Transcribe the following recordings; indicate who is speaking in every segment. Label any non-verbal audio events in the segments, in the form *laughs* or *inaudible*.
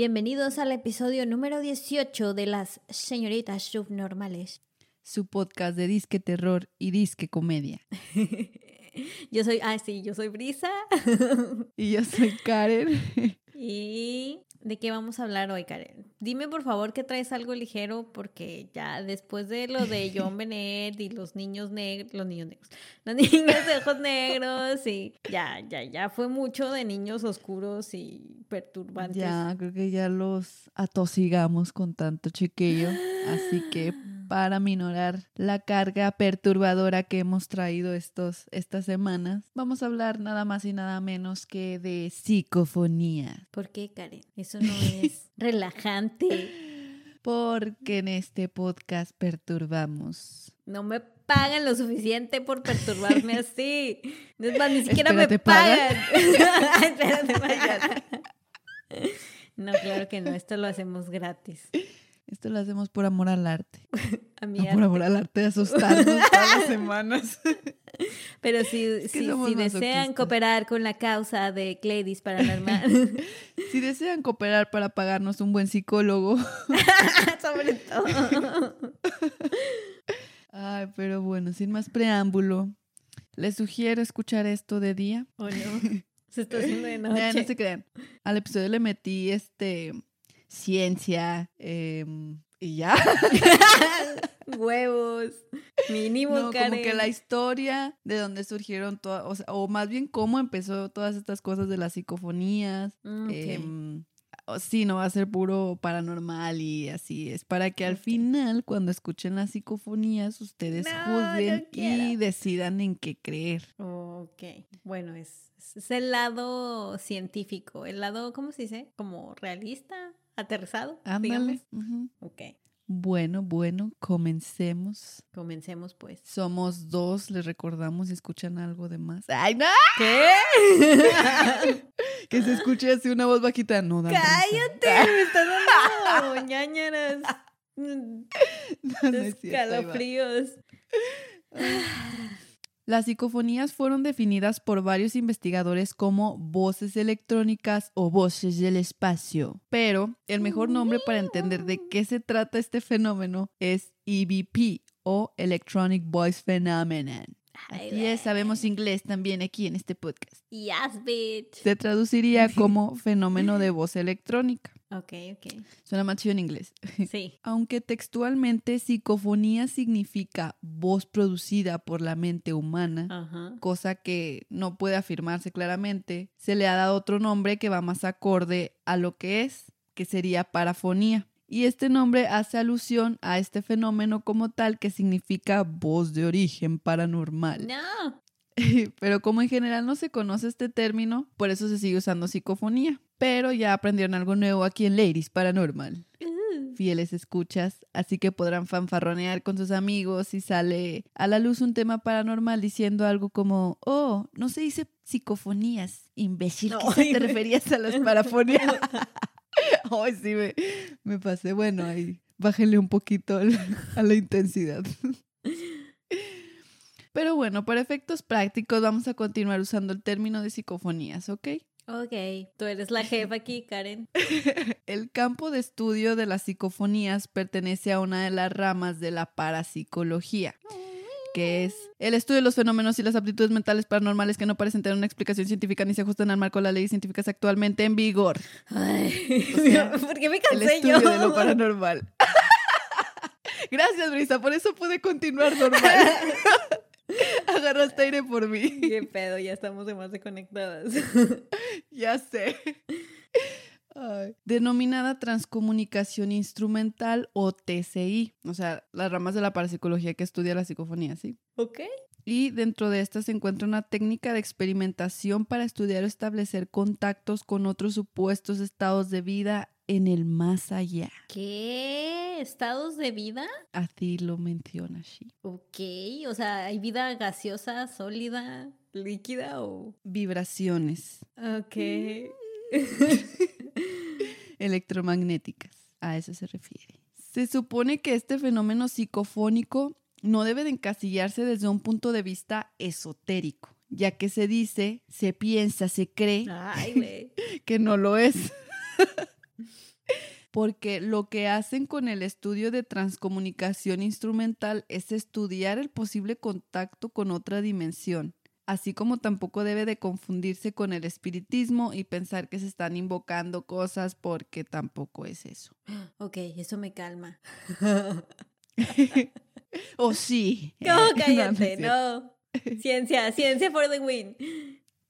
Speaker 1: Bienvenidos al episodio número 18 de las señoritas subnormales.
Speaker 2: Su podcast de disque terror y disque comedia. *laughs*
Speaker 1: yo soy, ah, sí, yo soy Brisa.
Speaker 2: y yo soy Karen. *laughs*
Speaker 1: y ¿De qué vamos a hablar hoy, Karen? Dime por favor que traes algo ligero porque ya después de lo de John *laughs* Bennett y los niños negros, los niños negros, *laughs* los niños de ojos negros y ya, ya, ya fue mucho de niños oscuros y perturbantes.
Speaker 2: Ya, creo que ya los atosigamos con tanto chiquillo, así que *gasps* *laughs* para minorar la carga perturbadora que hemos traído estos, estas semanas, vamos a hablar nada más y nada menos que de psicofonía.
Speaker 1: ¿Por qué, Karen? Eso no es *laughs* relajante.
Speaker 2: Porque en este podcast perturbamos.
Speaker 1: No me pagan lo suficiente por perturbarme así. No es más, ni siquiera me pagan. *laughs* Espérate, *laughs* No, claro que no, esto lo hacemos gratis.
Speaker 2: Esto lo hacemos por amor al arte. *laughs* A mí Por amor al arte de asustarnos todas las semanas. *laughs*
Speaker 1: Pero si, si, desean cooperar con la causa de Cladys Paranormal. *laughs*
Speaker 2: si desean cooperar para pagarnos un buen psicólogo.
Speaker 1: Sobre todo.
Speaker 2: Ay, pero bueno, sin más preámbulo, les sugiero escuchar esto de día.
Speaker 1: ¿O no? Se está haciendo de noche.
Speaker 2: no se crean. Al episodio le metí este ciencia em, y ya. *laughs*
Speaker 1: Huevos. Mínimo,
Speaker 2: no, Como que la historia de dónde surgieron todas, o, más bien cómo empezó todas estas cosas de las psicofonías. Mm, em, sí, no va a ser puro paranormal y así es para que al final, cuando escuchen las psicofonías, ustedes juzguen y decidan en qué creer.
Speaker 1: Ok, bueno, es, es el lado científico, el lado, ¿cómo se dice? Como realista aterrizado,
Speaker 2: Ándale.
Speaker 1: Ok.
Speaker 2: Bueno, bueno, comencemos.
Speaker 1: Comencemos pues.
Speaker 2: Somos dos, les recordamos si escuchan algo de más. ¡Ay, no!
Speaker 1: ¿Qué? *laughs*
Speaker 2: que se escuche así una voz bajita. No,
Speaker 1: da ¡Cállate! Me estás dando *laughs* ñañaras. *laughs* No, no Escalofríos.
Speaker 2: Las psicofonías fueron definidas por varios investigadores como voces electrónicas o voces del espacio, pero el mejor nombre para entender de qué se trata este fenómeno es EVP o Electronic Voice Phenomenon. Así es, sabemos inglés también aquí en este podcast.
Speaker 1: Yes, bitch.
Speaker 2: Se traduciría *laughs* como fenómeno de voz electrónica.
Speaker 1: Ok, ok.
Speaker 2: Suena más chido en inglés. *laughs*
Speaker 1: Sí.
Speaker 2: Aunque textualmente psicofonía significa voz producida por la mente humana, cosa que no puede afirmarse claramente, se le ha dado otro nombre que va más acorde a lo que es, que sería parafonía. Y este nombre hace alusión a este fenómeno como tal que significa voz de origen paranormal.
Speaker 1: No. *laughs*
Speaker 2: Pero como en general no se conoce este término, por eso se sigue usando psicofonía. Pero ya aprendieron algo nuevo aquí en Ladies Paranormal. Uh. Fieles escuchas, así que podrán fanfarronear con sus amigos si sale a la luz un tema paranormal diciendo algo como, oh, no se dice psicofonías, imbécil, te *laughs* referías a las parafonías. *laughs* Ay, sí, me, me, pasé. Bueno, ahí bájenle un poquito a la intensidad. *laughs* Pero bueno, para efectos prácticos vamos a continuar usando el término de psicofonías, ¿ok?
Speaker 1: Ok, tú eres la jefa aquí, Karen. *laughs*
Speaker 2: el campo de estudio de las psicofonías pertenece a una de las ramas de la parapsicología que es el estudio de los fenómenos y las aptitudes mentales paranormales que no parecen tener una explicación científica ni se ajustan al marco de las leyes científicas actualmente en vigor.
Speaker 1: Ay, *laughs* ¿por qué me cansé
Speaker 2: el estudio de lo paranormal. *laughs* Gracias, Brisa, por eso pude continuar normal. *laughs* Agarraste aire por mí.
Speaker 1: Qué pedo, ya estamos demasiado conectadas. *laughs*
Speaker 2: ya sé. Denominada transcomunicación instrumental o TCI, o sea, las ramas de la parapsicología que estudia la psicofonía, ¿sí?
Speaker 1: Ok.
Speaker 2: Y dentro de esta se encuentra una técnica de experimentación para estudiar o establecer contactos con otros supuestos estados de vida en el más allá.
Speaker 1: ¿Qué? ¿Estados de vida?
Speaker 2: Así lo menciona sí.
Speaker 1: Ok, o sea, ¿hay vida gaseosa, sólida, líquida o...?
Speaker 2: Vibraciones.
Speaker 1: Ok. *laughs*
Speaker 2: electromagnéticas. A eso se refiere. Se supone que este fenómeno psicofónico no debe de encasillarse desde un punto de vista esotérico, ya que se dice, se piensa, se cree
Speaker 1: Ay, *laughs*
Speaker 2: que no lo es. *laughs* porque lo que hacen con el estudio de transcomunicación instrumental es estudiar el posible contacto con otra dimensión, así como tampoco debe de confundirse con el espiritismo y pensar que se están invocando cosas porque tampoco es eso.
Speaker 1: Ok, eso me calma. *laughs*
Speaker 2: oh, sí.
Speaker 1: No, *laughs* cállate, no. Ciencia, ciencia for the win.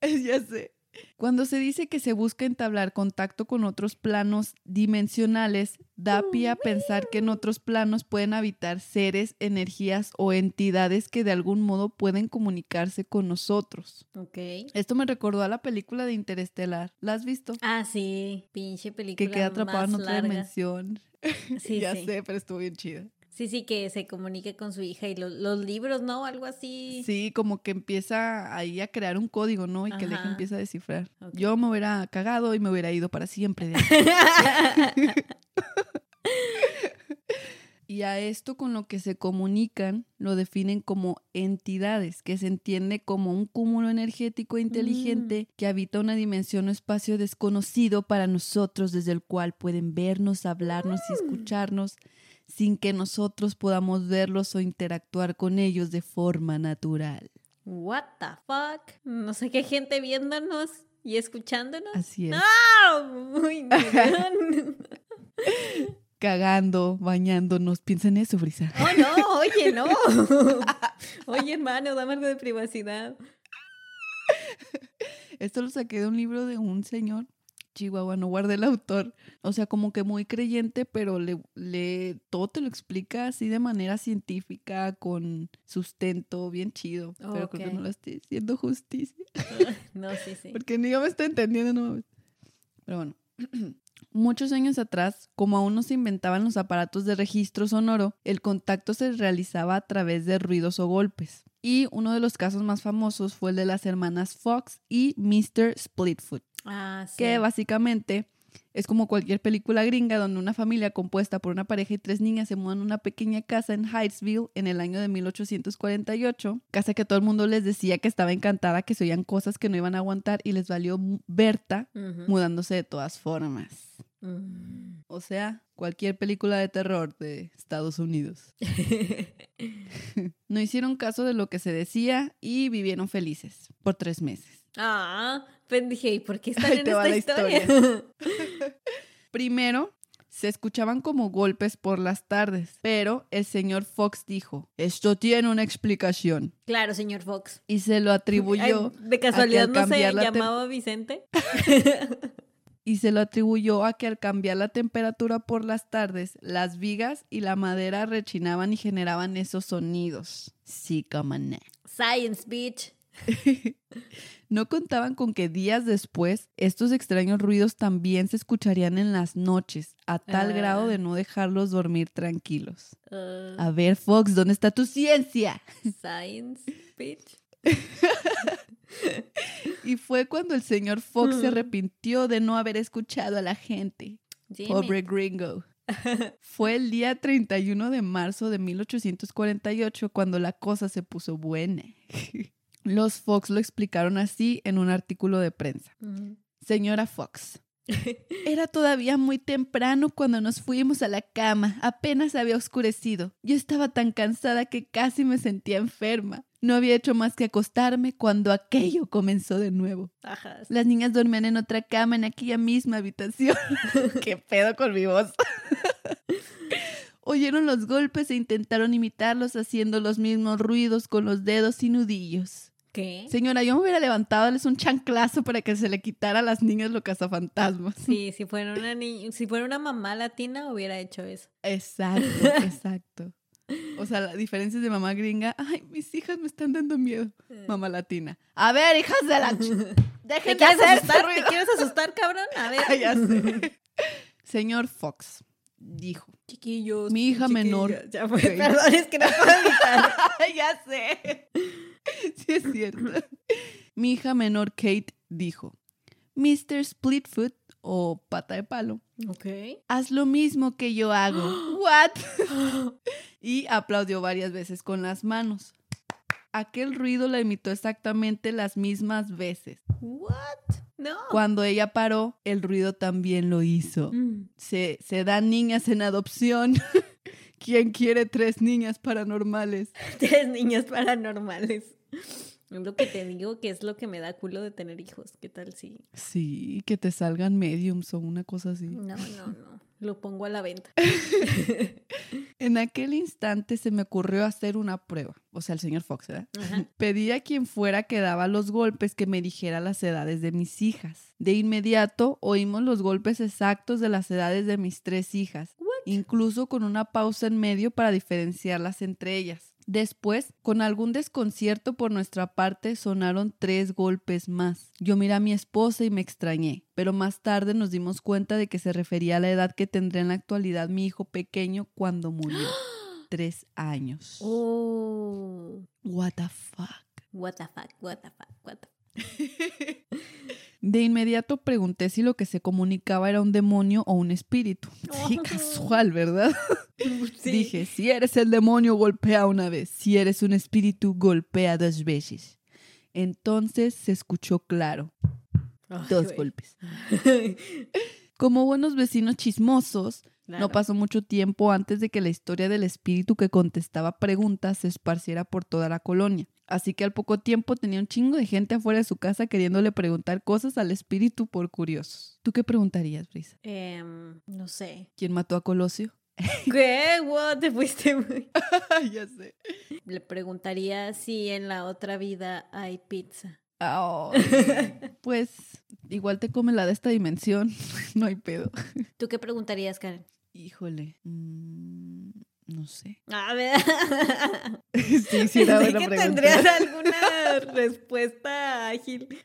Speaker 1: *laughs*
Speaker 2: ya sé. Cuando se dice que se busca entablar contacto con otros planos dimensionales, da pie a pensar que en otros planos pueden habitar seres, energías o entidades que de algún modo pueden comunicarse con nosotros.
Speaker 1: Ok.
Speaker 2: Esto me recordó a la película de Interestelar. ¿La has visto?
Speaker 1: Ah, sí, pinche película.
Speaker 2: Que queda atrapada en otra
Speaker 1: larga.
Speaker 2: dimensión. *laughs*
Speaker 1: Sí,
Speaker 2: ya
Speaker 1: sí.
Speaker 2: sé, pero estuvo bien chida.
Speaker 1: Sí, sí, que se comunique con su hija y lo- los libros, ¿no? Algo así.
Speaker 2: Sí, como que empieza ahí a crear un código, ¿no? Y que la hija empieza a descifrar. Yo me hubiera cagado y me hubiera ido para siempre de. *laughs* *laughs* Y a esto con lo que se comunican lo definen como entidades, que se entiende como un cúmulo energético e inteligente que habita una dimensión o espacio desconocido para nosotros, desde el cual pueden vernos, hablarnos y escucharnos sin que nosotros podamos verlos o interactuar con ellos de forma natural.
Speaker 1: What the fuck? No sé qué gente viéndonos y escuchándonos.
Speaker 2: Así es.
Speaker 1: ¡Ah! Muy. *laughs*
Speaker 2: Cagando, bañándonos. Piensa en eso, Brisa.
Speaker 1: Oh, no, oye, no. *laughs* Oye, hermano, dame algo de privacidad.
Speaker 2: Esto lo saqué de un libro de un señor, Chihuahua, no guardé el autor. O sea, como que muy creyente, pero le, le todo te lo explica así de manera científica, con sustento, bien chido. Pero creo que no lo estoy diciendo justicia. *laughs*
Speaker 1: No, sí, sí.
Speaker 2: Porque ni yo me estoy entendiendo, no. Pero bueno. *clears throat* Muchos años atrás, como aún no se inventaban los aparatos de registro sonoro, el contacto se realizaba a través de ruidos o golpes. Y uno de los casos más famosos fue el de las hermanas Fox y Mr. Splitfoot,
Speaker 1: Ah, sí.
Speaker 2: que básicamente es como cualquier película gringa donde una familia compuesta por una pareja y tres niñas se mudan a una pequeña casa en Hydesville en el año de 1848, casa que todo el mundo les decía que estaba encantada, que se oían cosas que no iban a aguantar y les valió Berta mudándose de todas formas.
Speaker 1: Mm.
Speaker 2: O sea, cualquier película de terror de Estados Unidos. *laughs* *laughs* No hicieron caso de lo que se decía y vivieron felices por tres meses.
Speaker 1: Ah, pues dije, ¿y por qué están
Speaker 2: Ahí
Speaker 1: en
Speaker 2: te
Speaker 1: esta
Speaker 2: va la
Speaker 1: historia? *laughs*
Speaker 2: Primero, se escuchaban como golpes por las tardes, pero el señor Fox dijo, esto tiene una explicación.
Speaker 1: claro, señor Fox.
Speaker 2: Y se lo atribuyó,
Speaker 1: Ay, de casualidad
Speaker 2: al
Speaker 1: no se llamaba Vicente. *laughs*
Speaker 2: y se lo atribuyó a que al cambiar la temperatura por las tardes, las vigas y la madera rechinaban y generaban esos sonidos. Sí, como no.
Speaker 1: Science, bitch. *laughs*
Speaker 2: No contaban con que días después estos extraños ruidos también se escucharían en las noches, a tal
Speaker 1: Ah.
Speaker 2: grado de no dejarlos dormir tranquilos.
Speaker 1: Uh,
Speaker 2: A ver, Fox, ¿dónde está tu ciencia?
Speaker 1: science, bitch. *laughs*
Speaker 2: Y fue cuando el señor Fox se
Speaker 1: Mm.
Speaker 2: arrepintió de no haber escuchado a la gente.
Speaker 1: Jimmy.
Speaker 2: Pobre gringo. *laughs* Fue el día 31 de marzo de 1848 cuando la cosa se puso buena. Los Fox lo explicaron así en un artículo de prensa. Señora Fox. *laughs* Era todavía muy temprano cuando nos fuimos a la cama. Apenas había oscurecido. Yo estaba tan cansada que casi me sentía enferma. No había hecho más que acostarme cuando aquello comenzó de nuevo.
Speaker 1: Ajá.
Speaker 2: Las niñas dormían en otra cama en aquella misma habitación. *laughs* ¿Qué pedo con mi voz? *laughs* Oyeron los golpes e intentaron imitarlos haciendo los mismos ruidos con los dedos y nudillos.
Speaker 1: ¿Qué?
Speaker 2: Señora, yo me hubiera levantado a darles un chanclazo para que se le quitara a las niñas lo cazafantasmas.
Speaker 1: Sí, si fuera una ni- si fuera una mamá latina hubiera hecho eso.
Speaker 2: Exacto, *laughs* exacto. O sea, la diferencia es de mamá gringa. Ay, mis hijas me están dando miedo. Mamá latina. A ver, hijas de la... *laughs*
Speaker 1: ¿Te
Speaker 2: Dejen de
Speaker 1: quieres
Speaker 2: hacer
Speaker 1: asustar?
Speaker 2: ese
Speaker 1: ¿Te
Speaker 2: ruido.
Speaker 1: quieres asustar, cabrón? A ver.
Speaker 2: Ay, *laughs* ya sé. Señor Fox dijo.
Speaker 1: Chiquillos.
Speaker 2: Mi hija menor.
Speaker 1: Ya fue. Perdón, es que no puedo evitar.
Speaker 2: ya sé. *laughs* Sí es cierto. Mi hija menor Kate dijo, Mr. Splitfoot o pata de palo,
Speaker 1: Ok.
Speaker 2: haz lo mismo que yo hago. *gasps* What? *gasps* y aplaudió varias veces con las manos. Aquel ruido la imitó exactamente las mismas veces.
Speaker 1: What? No.
Speaker 2: Cuando ella paró, el ruido también lo hizo.
Speaker 1: Mm.
Speaker 2: Se, se dan niñas en adopción. *laughs* ¿Quién quiere tres niñas paranormales? *laughs*
Speaker 1: Tres niños paranormales. Es lo que te digo que es lo que me da culo de tener hijos. ¿Qué tal si?
Speaker 2: Sí, que te salgan mediums o una cosa así.
Speaker 1: No, no, no. *laughs* Lo pongo a la venta. *laughs*
Speaker 2: En aquel instante se me ocurrió hacer una prueba. O sea, el señor Fox, ¿verdad?
Speaker 1: Ajá.
Speaker 2: Pedí a quien fuera que daba los golpes que me dijera las edades de mis hijas. De inmediato oímos los golpes exactos de las edades de mis tres hijas, incluso con una pausa en medio para diferenciarlas entre ellas. Después, con algún desconcierto por nuestra parte, sonaron tres golpes más. Yo miré a mi esposa y me extrañé, pero más tarde nos dimos cuenta de que se refería a la edad que tendría en la actualidad mi hijo pequeño cuando murió. *gasps* Tres años.
Speaker 1: Oh.
Speaker 2: What the fuck.
Speaker 1: What the fuck, what the fuck, what the fuck. *laughs*
Speaker 2: De inmediato pregunté si lo que se comunicaba era un demonio o un espíritu. Sí,
Speaker 1: Oh.
Speaker 2: casual, ¿verdad? *laughs*
Speaker 1: Sí.
Speaker 2: Dije, si eres el demonio, golpea una vez. Si eres un espíritu, golpea dos veces. Entonces se escuchó claro,
Speaker 1: Ay,
Speaker 2: dos
Speaker 1: güey.
Speaker 2: golpes. *laughs* Como buenos vecinos chismosos,
Speaker 1: Claro.
Speaker 2: no pasó mucho tiempo antes de que la historia del espíritu que contestaba preguntas se esparciera por toda la colonia. Así que al poco tiempo tenía un chingo de gente afuera de su casa queriéndole preguntar cosas al espíritu por curiosos. ¿Tú qué preguntarías, Brisa?
Speaker 1: Em, no sé.
Speaker 2: ¿Quién mató a Colosio? *laughs*
Speaker 1: ¿Qué? What? Te fuiste muy... *laughs*
Speaker 2: ya sé.
Speaker 1: Le preguntaría si en la otra vida hay pizza. *laughs*
Speaker 2: pues igual te come la de esta dimensión. no hay pedo.
Speaker 1: ¿Tú qué preguntarías, Karen?
Speaker 2: Híjole. mm, no sé. *laughs*
Speaker 1: A ver. *laughs*
Speaker 2: sí, sí, era buena
Speaker 1: que
Speaker 2: pregunta.
Speaker 1: tendrías alguna respuesta ágil. *laughs*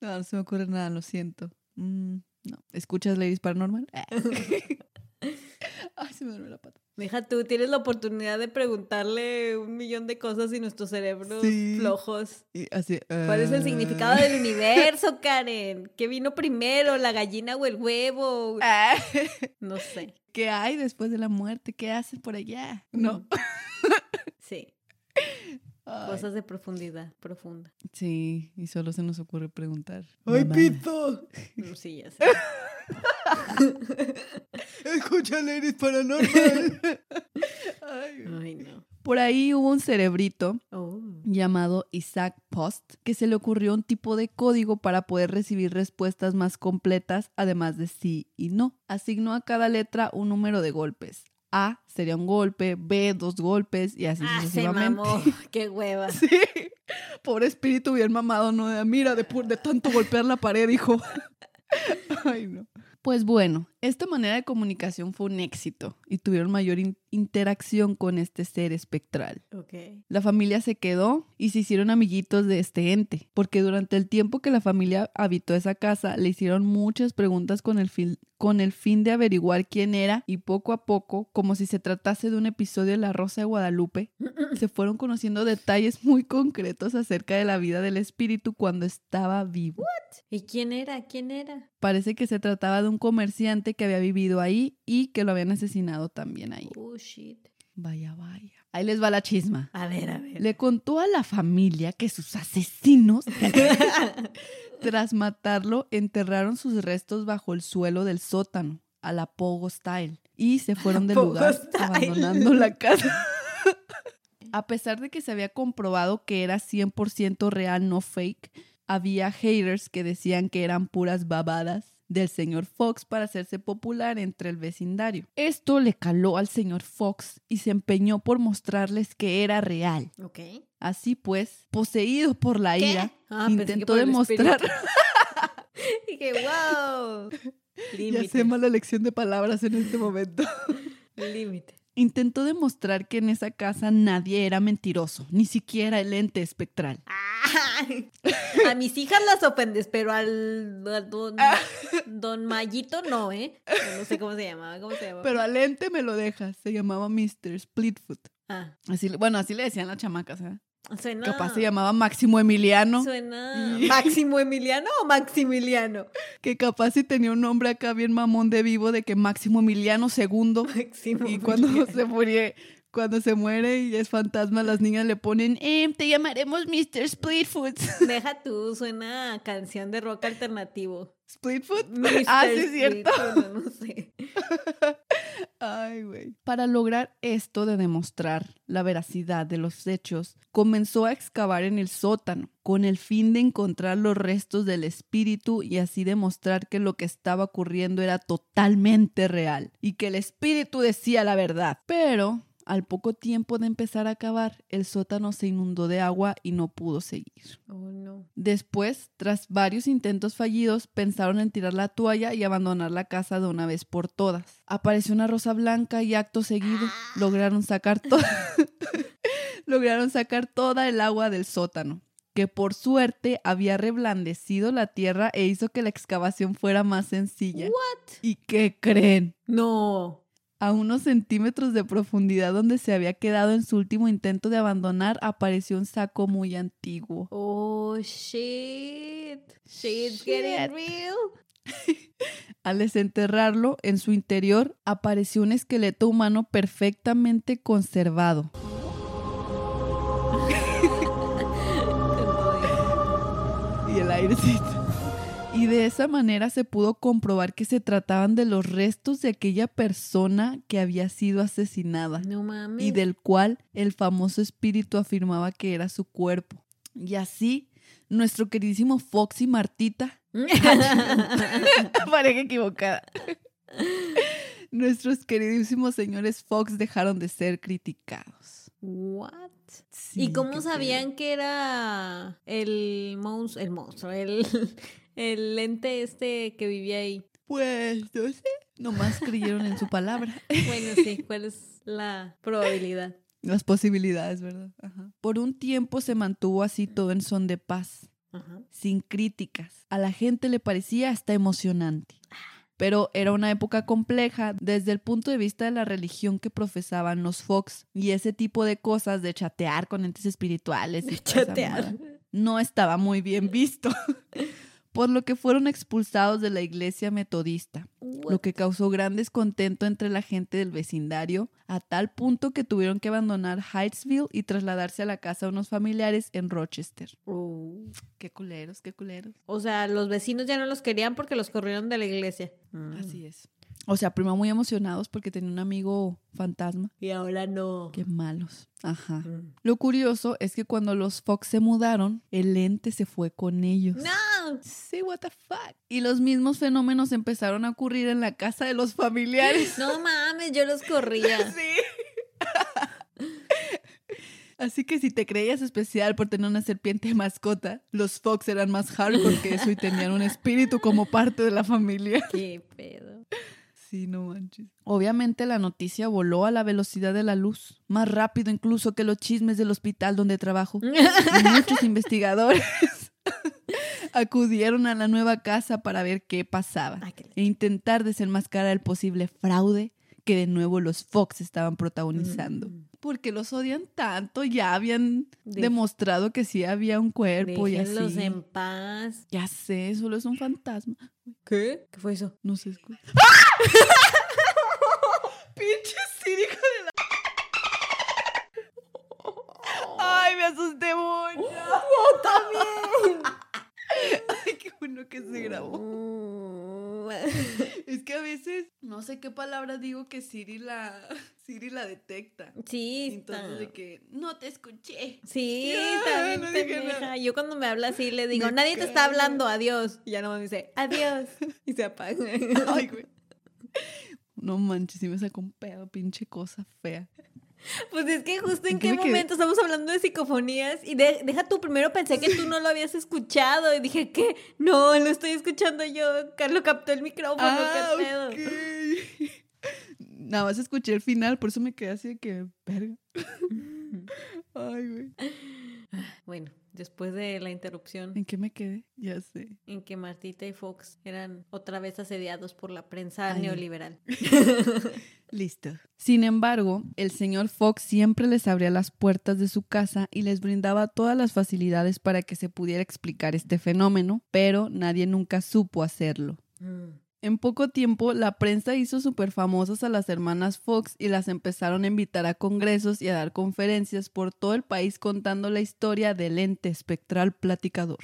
Speaker 2: No, no se me ocurre nada, lo siento. Mm, no. ¿Escuchas Ladies Paranormal? Ay, se me duele la pata.
Speaker 1: Deja tú, tienes la oportunidad de preguntarle un millón de cosas y nuestros cerebros
Speaker 2: Sí.
Speaker 1: flojos.
Speaker 2: Y así,
Speaker 1: ¿Cuál es el
Speaker 2: ah.
Speaker 1: significado del universo, Karen? ¿Qué vino primero, la gallina o el huevo?
Speaker 2: Ah,
Speaker 1: No sé.
Speaker 2: ¿Qué hay después de la muerte? ¿Qué hacen por allá? No.
Speaker 1: Sí, *laughs*
Speaker 2: Ay.
Speaker 1: cosas de profundidad, profunda.
Speaker 2: Sí, y solo se nos ocurre preguntar.
Speaker 1: ¡Ay,
Speaker 2: Mamá,
Speaker 1: pito! Mm, Sí, ya sé. *laughs*
Speaker 2: Escucha Ladies Paranormal. *laughs* Ay.
Speaker 1: Ay, no.
Speaker 2: Por ahí hubo un cerebrito
Speaker 1: Oh.
Speaker 2: llamado Isaac Post que se le ocurrió un tipo de código para poder recibir respuestas más completas además de sí y no. Asignó a cada letra un número de golpes. A sería un golpe, B dos golpes y así
Speaker 1: Ah, se
Speaker 2: sucesivamente.
Speaker 1: mamó. *laughs* Qué hueva.
Speaker 2: Sí. Pobre espíritu bien mamado, ¿no? Mira, de, de tanto golpear la pared, dijo. *laughs* Ay, no. Pues bueno, esta manera de comunicación fue un éxito y tuvieron mayor in- interacción con este ser espectral. La familia se quedó y se hicieron amiguitos de este ente, porque durante el tiempo que la familia habitó esa casa le hicieron muchas preguntas con el fin, con el fin de averiguar quién era y poco a poco, como si se tratase de un episodio de La Rosa de Guadalupe, se fueron conociendo detalles muy concretos acerca de la vida del espíritu cuando estaba vivo.
Speaker 1: ¿Y quién era? ¿Quién era?
Speaker 2: Parece que se trataba de un comerciante que había vivido ahí y que lo habían asesinado también ahí.
Speaker 1: Oh, shit.
Speaker 2: Vaya, vaya. Ahí les va la chisma.
Speaker 1: A ver, a ver.
Speaker 2: Le contó a la familia que sus asesinos, *laughs* tras matarlo, enterraron sus restos bajo el suelo del sótano, a la Pogo Style, y se fueron del
Speaker 1: Pogo
Speaker 2: lugar
Speaker 1: Style.
Speaker 2: abandonando la casa. *laughs* A pesar de que se había comprobado que era 100% real, no fake, había haters que decían que eran puras babadas del señor Fox para hacerse popular entre el vecindario. Esto le caló al señor Fox y se empeñó por mostrarles que era real. Así pues, poseído por la
Speaker 1: ¿Qué?
Speaker 2: ira,
Speaker 1: Ah, que
Speaker 2: intentó demostrar. *laughs*
Speaker 1: Dije, wow.
Speaker 2: ya sé mala elección de palabras en este momento. *laughs*
Speaker 1: Límite.
Speaker 2: Intentó demostrar que en esa casa nadie era mentiroso, ni siquiera el ente espectral.
Speaker 1: Ay, A mis hijas las ofendes, pero al don, *laughs* don Mayito no, ¿eh? No sé cómo se llamaba, ¿cómo se llamaba?
Speaker 2: Pero al ente me lo dejas. Se llamaba Mr. Splitfoot.
Speaker 1: Ah,
Speaker 2: Así, bueno, así le decían las chamacas, ¿eh?
Speaker 1: Suena...
Speaker 2: Capaz se llamaba Máximo Emiliano.
Speaker 1: Suena... ¿Máximo Emiliano o Maximiliano?
Speaker 2: Que capaz si tenía un nombre acá bien mamón de vivo de que Máximo Emiliano II.
Speaker 1: Máximo
Speaker 2: Y cuando
Speaker 1: Emiliano.
Speaker 2: se murió, Cuando se muere y es fantasma, las niñas le ponen, em, te llamaremos Mr. Splitfoot. *laughs*
Speaker 1: Deja tú, suena a canción de rock alternativo.
Speaker 2: ¿Splitfoot?
Speaker 1: Mr.
Speaker 2: Ah, sí, es cierto.
Speaker 1: No sé. *laughs*
Speaker 2: Para lograr esto de demostrar la veracidad de los hechos, comenzó a excavar en el sótano con el fin de encontrar los restos del espíritu y así demostrar que lo que estaba ocurriendo era totalmente real y que el espíritu decía la verdad. Pero al poco tiempo de empezar a cavar, el sótano se inundó de agua y no pudo seguir.
Speaker 1: Oh, no.
Speaker 2: Después, tras varios intentos fallidos, pensaron en tirar la toalla y abandonar la casa de una vez por todas. Apareció una rosa blanca y acto seguido lograron sacar toda *laughs* lograron sacar toda el agua del sótano, que por suerte había reblandecido la tierra e hizo que la excavación fuera más sencilla.
Speaker 1: What?
Speaker 2: ¿Y qué creen?
Speaker 1: No.
Speaker 2: A unos centímetros de profundidad donde se había quedado en su último intento de abandonar, apareció un saco muy antiguo.
Speaker 1: Oh, shit. Shit's
Speaker 2: Shit.
Speaker 1: getting real. *laughs*
Speaker 2: Al desenterrarlo, en su interior apareció un esqueleto humano perfectamente conservado. *laughs* *laughs* Y el airecito. Y de esa manera se pudo comprobar que se trataban de los restos de aquella persona que había sido asesinada
Speaker 1: No mames.
Speaker 2: y del cual el famoso espíritu afirmaba que era su cuerpo. Y así, nuestro queridísimo Fox y Martita, *laughs* pareja equivocada, nuestros queridísimos señores Fox dejaron de ser criticados.
Speaker 1: What?
Speaker 2: Sí,
Speaker 1: ¿Y cómo sabían que era el monstruo, el monstruo, el, el ente este que vivía ahí?
Speaker 2: Pues, no sé. Nomás creyeron en su palabra. *laughs*
Speaker 1: Bueno, sí, ¿cuál es la probabilidad?
Speaker 2: Las posibilidades, ¿verdad? Ajá. Por un tiempo se mantuvo así todo en son de paz,
Speaker 1: Ajá.
Speaker 2: sin críticas. A la gente le parecía hasta emocionante. Pero era una época compleja desde el punto de vista de la religión que profesaban los Fox y ese tipo de cosas de chatear con entes espirituales y
Speaker 1: Chatear.
Speaker 2: no estaba muy bien visto. *laughs* Por lo que fueron expulsados de la iglesia metodista. lo que causó gran descontento entre la gente del vecindario, a tal punto que tuvieron que abandonar Hydesville y trasladarse a la casa de unos familiares en Rochester.
Speaker 1: Oh.
Speaker 2: Qué culeros, qué culeros.
Speaker 1: O sea, los vecinos ya no los querían porque los corrieron de la iglesia.
Speaker 2: Así es. O sea, primero muy emocionados porque tenía un amigo fantasma.
Speaker 1: Y ahora no.
Speaker 2: Qué malos. Ajá.
Speaker 1: Mm.
Speaker 2: Lo curioso es que cuando los Fox se mudaron, el ente se fue con ellos.
Speaker 1: No.
Speaker 2: Sí, what the fuck. Y los mismos fenómenos empezaron a ocurrir en la casa de los familiares.
Speaker 1: No mames, yo los corría. *laughs*
Speaker 2: Sí. *laughs* Así que si te creías especial por tener una serpiente mascota, los Fox eran más hardcore que eso y tenían un espíritu como parte de la familia.
Speaker 1: Qué pedo.
Speaker 2: Sí, no manches. Obviamente la noticia voló a la velocidad de la luz, más rápido incluso que los chismes del hospital donde trabajo. Y *laughs* muchos investigadores acudieron a la nueva casa para ver qué pasaba
Speaker 1: Ay, qué le-
Speaker 2: e intentar desenmascarar el posible fraude que de nuevo los Fox estaban protagonizando.
Speaker 1: Mm.
Speaker 2: Porque los odian tanto, ya habían
Speaker 1: De-
Speaker 2: demostrado que sí había un cuerpo y así.
Speaker 1: en paz.
Speaker 2: Ya sé, solo es un fantasma.
Speaker 1: ¿Qué? ¿Qué fue eso?
Speaker 2: No se escucha. *laughs* ¡Pinche Siri, hijo de la... ¡Ay, me asusté mucho!
Speaker 1: ¡Yo también! *laughs*
Speaker 2: ¡Ay, qué bueno que se grabó! *laughs* Es que a veces no sé qué palabra digo que Siri la, *laughs* Siri la detecta.
Speaker 1: Sí,
Speaker 2: Entonces
Speaker 1: está.
Speaker 2: de que no te escuché.
Speaker 1: Sí,
Speaker 2: Ya,
Speaker 1: también
Speaker 2: no
Speaker 1: pendeja. Yo cuando me habla así le digo,
Speaker 2: Me
Speaker 1: nadie te está hablando, adiós. Y ya no me dice, adiós. Y se apaga.
Speaker 2: Ay, güey. No manches, si me sacó un pedo, pinche cosa fea. *laughs*
Speaker 1: Pues es que justo en
Speaker 2: ¿En qué
Speaker 1: qué
Speaker 2: me quedé?
Speaker 1: momento estamos hablando de psicofonías y de- deja tú, primero pensé que tú no lo habías escuchado y dije que no, lo estoy escuchando yo, Carlos captó el micrófono,
Speaker 2: Ah,
Speaker 1: qué pedo. *laughs*
Speaker 2: Nada más escuché el final, por eso me quedé así de que, verga. *laughs* Ay, güey.
Speaker 1: Bueno, después de la interrupción
Speaker 2: ¿En qué me quedé? Ya sé.
Speaker 1: en que Martita y Fox eran otra vez asediados por la prensa
Speaker 2: Ay.
Speaker 1: neoliberal. *laughs*
Speaker 2: Listo. Sin embargo, el señor Fox siempre les abría las puertas de su casa y les brindaba todas las facilidades para que se pudiera explicar este fenómeno, pero nadie nunca supo hacerlo.
Speaker 1: Mm.
Speaker 2: En poco tiempo, la prensa hizo súper famosas a las hermanas Fox y las empezaron a invitar a congresos y a dar conferencias por todo el país contando la historia del ente espectral platicador.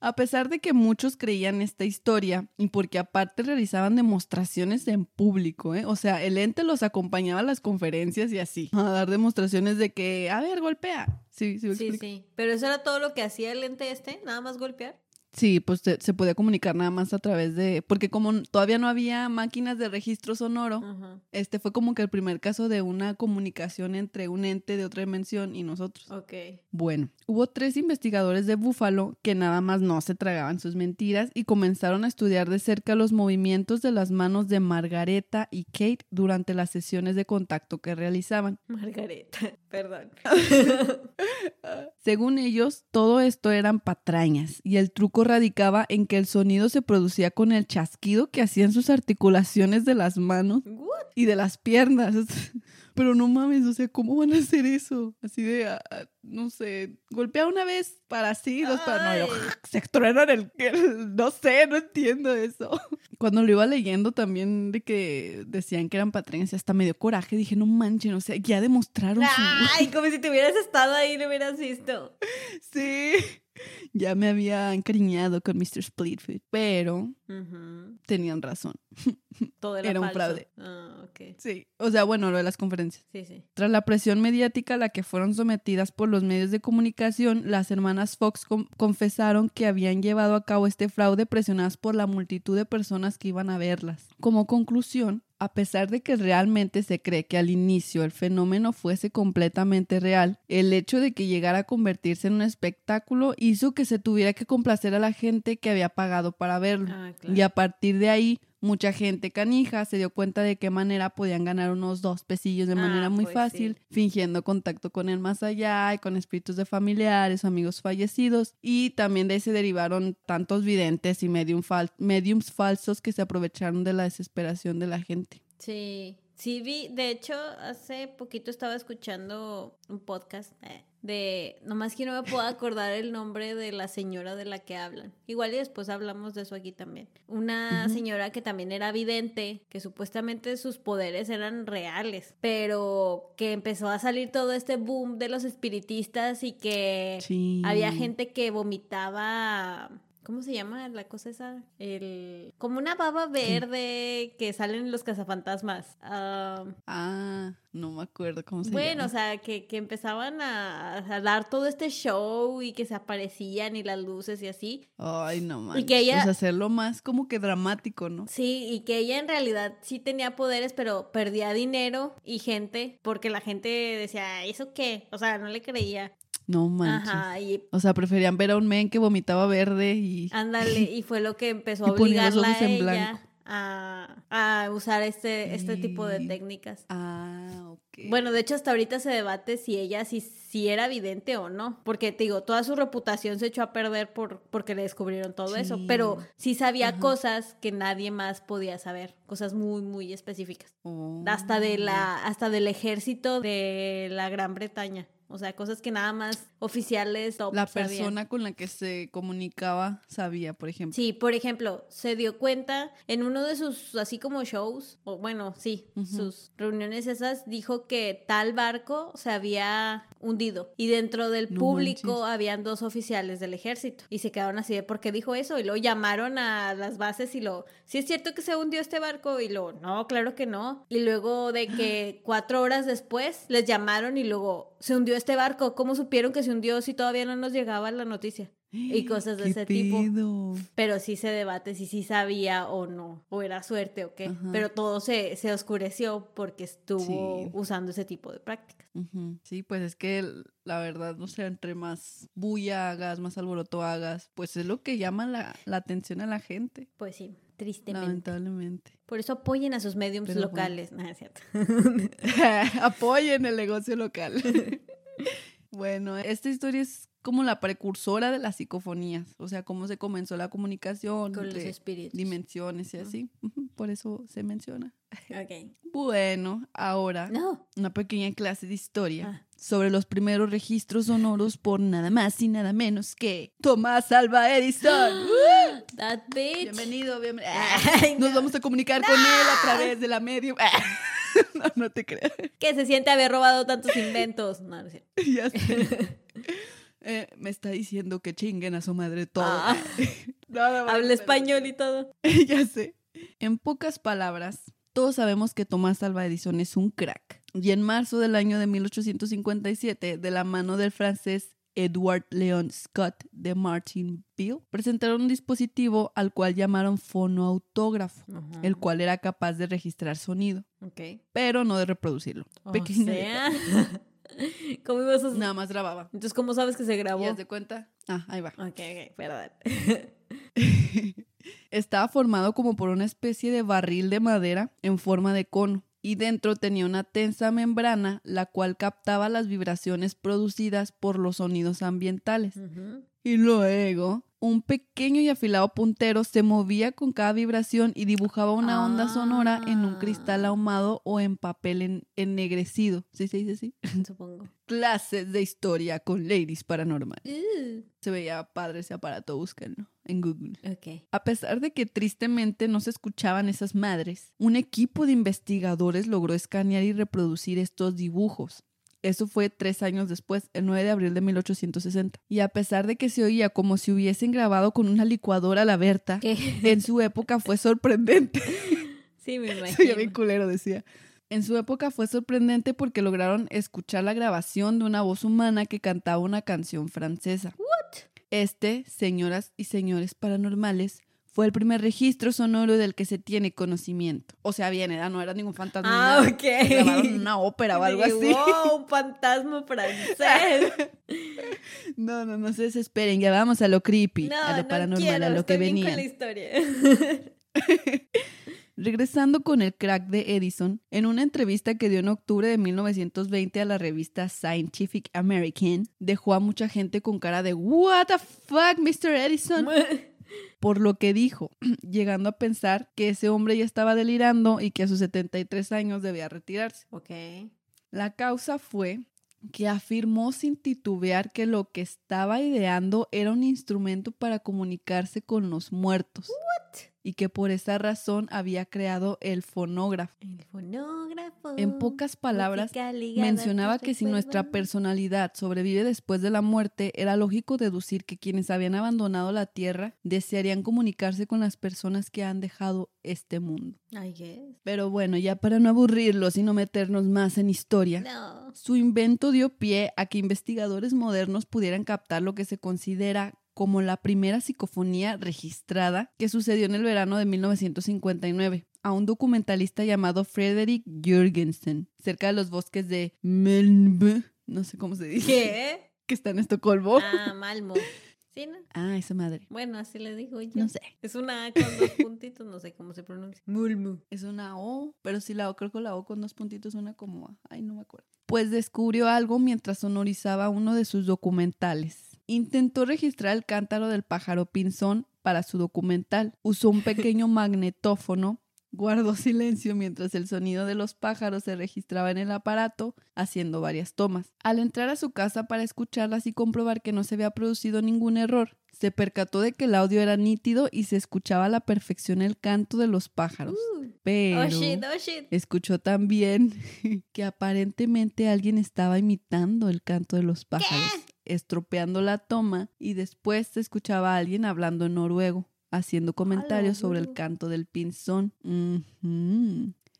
Speaker 2: A pesar de que muchos creían esta historia y porque aparte realizaban demostraciones en público, ¿eh? o sea, el ente los acompañaba a las conferencias y así, a dar demostraciones de que, a ver, golpea. Sí, sí,
Speaker 1: Sí, sí. Pero eso era todo lo que hacía el ente este, nada más golpear.
Speaker 2: Sí, pues se, se podía comunicar nada más a través de, porque como todavía no había máquinas de registro sonoro, este fue como que el primer caso de una comunicación entre un ente de otra dimensión y nosotros.
Speaker 1: Ok.
Speaker 2: Bueno, hubo tres investigadores de Búfalo que nada más no se tragaban sus mentiras y comenzaron a estudiar de cerca los movimientos de las manos de Margareta y Kate durante las sesiones de contacto que realizaban.
Speaker 1: Margareta, *laughs* perdón. *laughs*
Speaker 2: Según ellos, todo esto eran patrañas y el truco radicaba en que el sonido se producía con el chasquido que hacían sus articulaciones de las manos
Speaker 1: What?
Speaker 2: y de las piernas. *laughs* Pero no mames, o sea, ¿cómo van a hacer eso? Así de, ah, ah, no sé, golpea una vez para sí, dos para no. *laughs* se truenan el, el- no sé, no entiendo eso. *laughs* Cuando lo iba leyendo también de que decían que eran patrañas y hasta me dio coraje, dije, no manchen, o sea, ya demostraron su...
Speaker 1: Ay, como si te hubieras estado ahí y lo hubieras visto.
Speaker 2: Sí. *laughs* Ya me había encariñado con Mr. Splitfoot, pero tenían razón.
Speaker 1: Todo era,
Speaker 2: Era un fraude.
Speaker 1: Ah, ok.
Speaker 2: Sí. O sea, bueno, lo de las conferencias.
Speaker 1: Sí, sí.
Speaker 2: Tras la presión mediática a la que fueron sometidas por los medios de comunicación, las hermanas Fox con- confesaron que habían llevado a cabo este fraude presionadas por la multitud de personas que iban a verlas. Como conclusión, a pesar de que realmente se cree que al inicio el fenómeno fuese completamente real, el hecho de que llegara a convertirse en un espectáculo hizo que se tuviera que complacer a la gente que había pagado para verlo.
Speaker 1: Ah, claro.
Speaker 2: Y a partir de ahí, mucha gente canija se dio cuenta de qué manera podían ganar unos dos pesillos de
Speaker 1: Ah,
Speaker 2: manera muy
Speaker 1: pues
Speaker 2: fácil,
Speaker 1: sí.
Speaker 2: fingiendo contacto con el más allá y con espíritus de familiares o amigos fallecidos. Y también de ahí se derivaron tantos videntes y medium fal- mediums falsos que se aprovecharon de la desesperación de la gente.
Speaker 1: Sí, sí vi, de hecho, hace poquito estaba escuchando un podcast eh, de, nomás que no me puedo acordar el nombre de la señora de la que hablan. Igual y después hablamos de eso aquí también. Una señora que también era vidente, que supuestamente sus poderes eran reales, pero que empezó a salir todo este boom de los espiritistas y que
Speaker 2: Sí.
Speaker 1: había gente que vomitaba. ¿Cómo se llama la cosa esa? El... Como una baba verde que salen los cazafantasmas. Ah,
Speaker 2: Ah, no me acuerdo cómo se
Speaker 1: bueno, o
Speaker 2: llama.
Speaker 1: sea, que, que empezaban a, a dar todo este show y que se aparecían y las luces y así.
Speaker 2: Ay, no manches.
Speaker 1: que ella-
Speaker 2: Pues hacerlo más como que dramático, ¿no?
Speaker 1: Sí, y que ella en realidad sí tenía poderes, pero perdía dinero y gente porque la gente decía, ¿eso qué? O sea, no le creía.
Speaker 2: No manches.
Speaker 1: Ajá, y
Speaker 2: O sea, preferían ver a un men que vomitaba verde y... *laughs*
Speaker 1: Ándale, y fue lo que empezó a obligarla a ella a, a usar este, este tipo de técnicas.
Speaker 2: Ah, ok.
Speaker 1: Bueno, de hecho, hasta ahorita se debate si ella sí si era vidente o no. Porque te digo, toda su reputación se echó a perder por, porque le descubrieron todo eso. Pero sí sabía
Speaker 2: Ajá.
Speaker 1: cosas que nadie más podía saber. Cosas muy, muy específicas.
Speaker 2: Oh.
Speaker 1: Hasta de la, hasta del ejército de la Gran Bretaña. O sea, cosas que nada más oficiales top
Speaker 2: La
Speaker 1: sabían.
Speaker 2: persona con la que se comunicaba sabía, por ejemplo.
Speaker 1: Sí, por ejemplo, se dio cuenta en uno de sus, así como shows, o bueno, sí, sus reuniones esas, dijo que tal barco se había hundido y dentro del
Speaker 2: No
Speaker 1: público
Speaker 2: manches.
Speaker 1: habían dos oficiales del ejército y se quedaron así de por qué dijo eso y luego llamaron a las bases y lo, sí es cierto que se hundió este barco y luego, no, claro que no. Y luego de que *gasps* cuatro horas después les llamaron y luego, se hundió este barco, ¿cómo supieron que se hundió si todavía no nos llegaba la noticia? Y cosas de
Speaker 2: ¿Qué
Speaker 1: ese tipo. Pero sí se debate si sí sabía o no, o era suerte o qué.
Speaker 2: Ajá.
Speaker 1: Pero todo se, se oscureció porque estuvo
Speaker 2: Sí.
Speaker 1: usando ese tipo de prácticas.
Speaker 2: Sí, pues es que la verdad, no sé, entre más bulla hagas, más alboroto hagas, pues es lo que llama la, la atención a la gente,
Speaker 1: Pues sí, tristemente.
Speaker 2: lamentablemente.
Speaker 1: Por eso apoyen a sus mediums
Speaker 2: Pero bueno.
Speaker 1: locales. No, es cierto. *laughs*
Speaker 2: Apoyen el negocio local. *laughs* bueno, esta historia es como la precursora de las psicofonías, o sea, cómo se comenzó la comunicación
Speaker 1: Con los espíritus.
Speaker 2: dimensiones y así. Por eso se menciona.
Speaker 1: Ok.
Speaker 2: Bueno, ahora
Speaker 1: No.
Speaker 2: una pequeña clase de historia
Speaker 1: Ah.
Speaker 2: sobre los primeros registros sonoros por nada más y nada menos que Tomás Alba Edison. *gasps*
Speaker 1: That bitch.
Speaker 2: Bienvenido, bienvenido. *laughs*
Speaker 1: Ay,
Speaker 2: Nos
Speaker 1: no.
Speaker 2: vamos a comunicar con él a través de la medium. *laughs* no, no te creas.
Speaker 1: ¿Qué se siente haber robado tantos inventos? No, no cierto. *laughs*
Speaker 2: Ya sé. Eh, me está diciendo que chinguen a su madre todo.
Speaker 1: Ah. *laughs* *laughs* Habla
Speaker 2: pero-
Speaker 1: español y todo. *laughs*
Speaker 2: ya sé. En pocas palabras, todos sabemos que Tomás Alva Edison es un crack. Y en marzo del año de 1857, de la mano del francés Edward Leon Scott de Martinville, presentaron un dispositivo al cual llamaron fonoautógrafo, el cual era capaz de registrar sonido,
Speaker 1: Ok.
Speaker 2: pero no de reproducirlo.
Speaker 1: O
Speaker 2: Pequeño
Speaker 1: sea, *laughs* ¿Cómo ibas a
Speaker 2: detalle. Nada más grababa.
Speaker 1: Entonces, ¿cómo sabes que se grabó?
Speaker 2: ¿Y haz de cuenta? Ah, ahí va.
Speaker 1: Ok, ok, perdón. *laughs*
Speaker 2: Estaba formado como por una especie de barril de madera en forma de cono y dentro tenía una tensa membrana la cual captaba las vibraciones producidas por los sonidos ambientales. Y luego, un pequeño y afilado puntero se movía con cada vibración y dibujaba una onda sonora en un cristal
Speaker 1: Ah.
Speaker 2: ahumado o en papel en- ennegrecido. ¿Sí se dice así?
Speaker 1: Supongo.
Speaker 2: Clases de historia con Ladies Paranormal.
Speaker 1: Uh,
Speaker 2: Se veía padre ese aparato, búsquenlo en Google. A pesar de que tristemente no se escuchaban esas madres, un equipo de investigadores logró escanear y reproducir estos dibujos. Eso fue tres años después, el 9 de abril de 1860. Y a pesar de que se oía como si hubiesen grabado con una licuadora a la Berta,
Speaker 1: ¿Qué?
Speaker 2: en su época fue sorprendente. *laughs*
Speaker 1: Sí, me imagino.
Speaker 2: bien culero, decía. En su época fue sorprendente porque lograron escuchar la grabación de una voz humana que cantaba una canción francesa. Este, señoras y señores paranormales, fue el primer registro sonoro del que se tiene conocimiento. O sea, bien, era, no era ningún fantasma.
Speaker 1: Ah,
Speaker 2: nada.
Speaker 1: ok.
Speaker 2: Grabaron una ópera o *laughs* algo así.
Speaker 1: Wow, un fantasma francés. *laughs*
Speaker 2: No, no, no se desesperen, ya vamos a lo creepy,
Speaker 1: No,
Speaker 2: a lo
Speaker 1: no
Speaker 2: paranormal,
Speaker 1: quiero,
Speaker 2: a lo que
Speaker 1: estoy
Speaker 2: venía.
Speaker 1: con la historia. *laughs*
Speaker 2: Regresando con el crack de Edison, en una entrevista que dio en octubre de 1920 a la revista Scientific American, dejó a mucha gente con cara de What the fuck, Mr. Edison, por lo que dijo, *clears throat* llegando a pensar que ese hombre ya estaba delirando y que a sus 73 años debía retirarse.
Speaker 1: ok.
Speaker 2: La causa fue que afirmó sin titubear que lo que estaba ideando era un instrumento para comunicarse con los muertos. Y que por esa razón había creado el fonógrafo.
Speaker 1: El fonógrafo.
Speaker 2: En pocas palabras, mencionaba que si nuestra personalidad sobrevive después de la muerte, era lógico deducir que quienes habían abandonado la Tierra desearían comunicarse con las personas que han dejado este mundo.
Speaker 1: I guess.
Speaker 2: Pero bueno, ya para no aburrirlos y no meternos más en historia,
Speaker 1: No.
Speaker 2: su invento dio pie a que investigadores modernos pudieran captar lo que se considera como la primera psicofonía registrada que sucedió en el verano de 1959 a un documentalista llamado Frederick Jürgensen, cerca de los bosques de Melnby, no sé cómo se dice,
Speaker 1: ¿Qué?
Speaker 2: que está en Estocolmo.
Speaker 1: Ah, Malmo. ¿Sí, no?
Speaker 2: Ah, esa madre.
Speaker 1: Bueno, así le digo yo.
Speaker 2: No sé.
Speaker 1: Es una A con dos puntitos, no sé cómo se pronuncia. Mulmu.
Speaker 2: Es una O, pero si la O, creo que la O con dos puntitos suena como A. Ay, no me acuerdo. Pues descubrió algo mientras sonorizaba uno de sus documentales. Intentó registrar el cántaro del pájaro pinzón para su documental. Usó un pequeño *laughs* magnetófono. Guardó silencio mientras el sonido de los pájaros se registraba en el aparato, haciendo varias tomas. Al entrar a su casa para escucharlas y comprobar que no se había producido ningún error, se percató de que el audio era nítido y se escuchaba a la perfección el canto de los pájaros.
Speaker 1: Uh.
Speaker 2: Pero
Speaker 1: Oh shit, oh shit.
Speaker 2: escuchó también *laughs* que aparentemente alguien estaba imitando el canto de los pájaros, estropeando la toma y después se escuchaba a alguien hablando en noruego, haciendo comentarios sobre el canto del pinzón.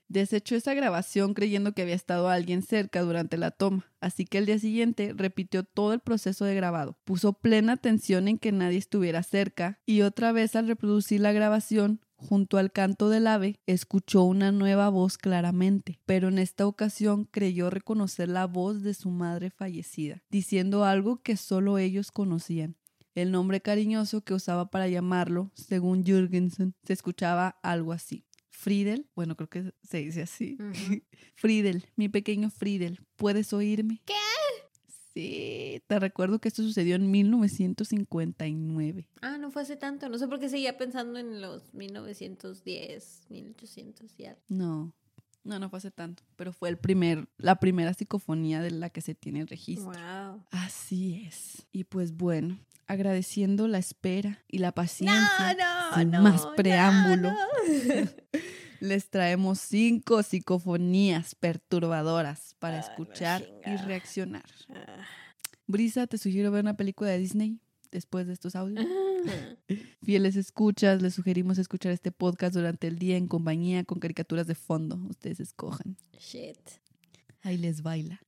Speaker 2: Desechó esa grabación creyendo que había estado alguien cerca durante la toma, así que el día siguiente repitió todo el proceso de grabado. Puso plena atención en que nadie estuviera cerca y otra vez al reproducir la grabación, junto al canto del ave, escuchó una nueva voz claramente, pero en esta ocasión creyó reconocer la voz de su madre fallecida, diciendo algo que solo ellos conocían. El nombre cariñoso que usaba para llamarlo, según Jürgensen, se escuchaba algo así. Friedel, bueno, creo que se dice así.
Speaker 1: Ujú. *laughs*
Speaker 2: Friedel, mi pequeño Friedel, ¿puedes oírme?
Speaker 1: ¿Qué?
Speaker 2: Sí, te recuerdo que esto sucedió en 1959.
Speaker 1: Ah, no fue hace tanto. No sé por qué seguía pensando en los 1910, 1800 y algo.
Speaker 2: No, no, no fue hace tanto, pero fue el primer, la primera psicofonía de la que se tiene registro.
Speaker 1: Wow.
Speaker 2: Así es. Y pues bueno, agradeciendo la espera y la paciencia.
Speaker 1: No, no,
Speaker 2: sin
Speaker 1: no,
Speaker 2: más
Speaker 1: no,
Speaker 2: preámbulo. *laughs* Les traemos cinco psicofonías perturbadoras para
Speaker 1: Ah,
Speaker 2: escuchar y reaccionar.
Speaker 1: Ah.
Speaker 2: Brisa, te sugiero ver una película de Disney después de estos audios. *laughs* Fieles escuchas, les sugerimos escuchar este podcast durante el día en compañía con caricaturas de fondo. Ustedes escojan.
Speaker 1: Shit.
Speaker 2: Ahí les baila.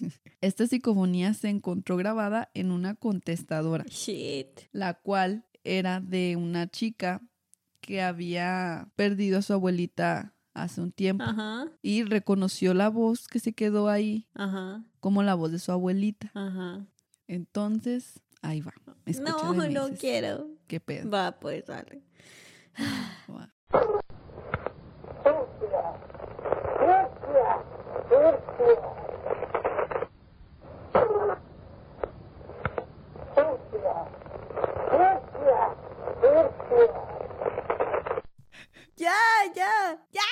Speaker 2: *laughs* Esta psicofonía se encontró grabada en una contestadora,
Speaker 1: Shit.
Speaker 2: la cual era de una chica que había perdido a su abuelita hace un tiempo
Speaker 1: Ajá.
Speaker 2: y reconoció la voz que se quedó ahí
Speaker 1: Ajá.
Speaker 2: como la voz de su abuelita.
Speaker 1: Ajá.
Speaker 2: Entonces, ahí va.
Speaker 1: No, no quiero.
Speaker 2: ¿Qué pedo?
Speaker 1: Va, pues dale.
Speaker 2: Va
Speaker 1: ya, ya.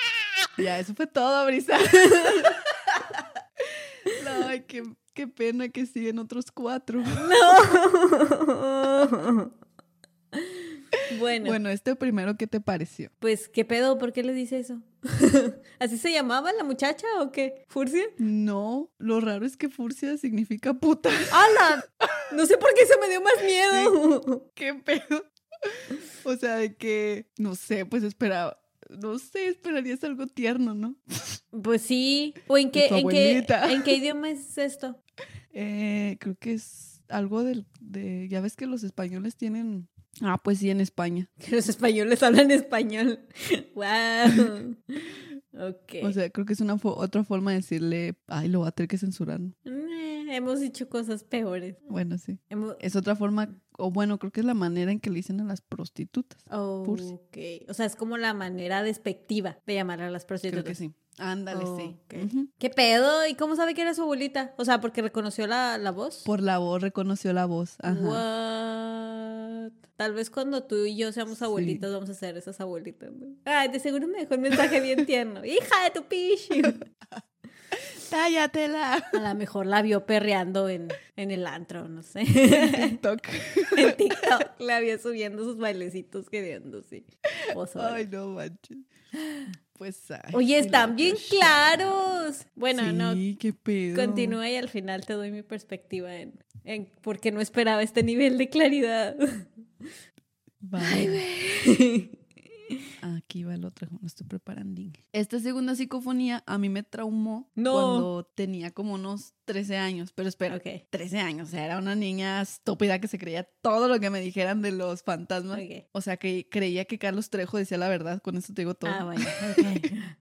Speaker 1: Ya,
Speaker 2: eso fue todo, Brisa. *laughs* no, ay, qué, qué pena que siguen otros cuatro.
Speaker 1: No. *laughs* bueno,
Speaker 2: Bueno, este primero, ¿qué te pareció?
Speaker 1: pues, ¿qué pedo? ¿Por qué le dice eso? *laughs* ¿Así se llamaba la muchacha o qué? ¿Furcia?
Speaker 2: No, lo raro es que furcia significa puta.
Speaker 1: ¡Hala! No sé por qué se me dio más miedo.
Speaker 2: ¿Qué pedo? O sea, de que, no sé, pues esperaba, no sé, esperarías algo tierno, ¿no?
Speaker 1: Pues sí. ¿O en qué, en qué, en qué idioma es esto?
Speaker 2: Eh, creo que es algo del, de, ya ves que los españoles tienen, ah, pues sí, en España.
Speaker 1: Que los españoles hablan español. *laughs* ¡Wow! Ok.
Speaker 2: O sea, creo que es una fo- otra forma de decirle, ay, lo va a tener que censurar.
Speaker 1: Eh, hemos dicho cosas peores.
Speaker 2: Bueno, sí.
Speaker 1: Hemos...
Speaker 2: Es otra forma, o bueno, creo que es la manera en que le dicen a las prostitutas. Fursi.
Speaker 1: Ok. O sea, es como la manera despectiva de llamar a las
Speaker 2: Creo
Speaker 1: prostitutas.
Speaker 2: que sí. Ándale, sí.
Speaker 1: ¿Qué pedo? ¿Y cómo sabe que era su abuelita? O sea, porque reconoció la, la voz.
Speaker 2: Por la voz, reconoció la voz. Ajá.
Speaker 1: What? Tal vez cuando tú y yo seamos
Speaker 2: Sí.
Speaker 1: abuelitas vamos a ser esas abuelitas. ¿no? Ay, de seguro me dejó un mensaje bien tierno. *laughs* Hija de tu pichi. *laughs*
Speaker 2: ¡Cállatela!
Speaker 1: A lo mejor la vio perreando en, en el antro, no sé. *laughs*
Speaker 2: TikTok. *laughs*
Speaker 1: en TikTok la vio subiendo sus bailecitos queriendo, sí. Pues.
Speaker 2: Ay, no manches. Pues, ay,
Speaker 1: Oye, están bien claros. Bueno, no,
Speaker 2: Sí, qué pedo.
Speaker 1: continúa y al final te doy mi perspectiva en, en por qué no esperaba este nivel de claridad.
Speaker 2: Va. *laughs* Aquí va el otro, me estoy preparando. Esta segunda psicofonía a mí me traumó
Speaker 1: No.
Speaker 2: cuando tenía como unos 13 años, pero espera,
Speaker 1: ok,
Speaker 2: 13 años, o sea, era una niña estúpida que se creía todo lo que me dijeran de los fantasmas. O sea, que creía que Carlos Trejo decía la verdad, con esto te digo todo.
Speaker 1: Ah, bueno. *laughs*